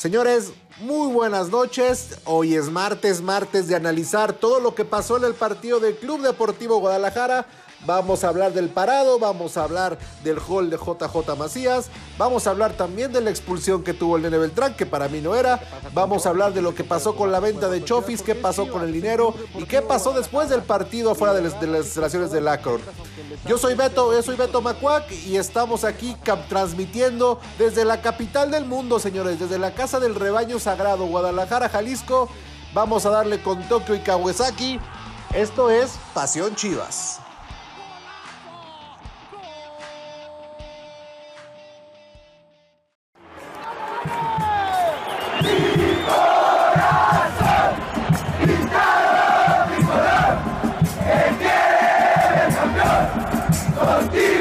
Señores, muy buenas noches. Hoy es martes, martes de analizar todo lo que pasó en el partido del Club Deportivo Guadalajara. Vamos a hablar del parado, vamos a hablar del hall de JJ Macías, vamos a hablar también de la expulsión que tuvo el Nene Beltrán, que para mí no era, vamos a hablar de lo que pasó con la venta de Chofis, qué pasó con el dinero y qué pasó después del partido afuera de las, de las instalaciones del Akron. Yo soy Beto, yo soy Beto Macuac y estamos aquí transmitiendo desde la capital del mundo, señores, desde la Casa del Rebaño Sagrado, Guadalajara, Jalisco. Vamos a darle con Tokio y Kawasaki. Esto es Pasión Chivas. Mi corazón, mi estado, mi color, el que es campeón, contigo.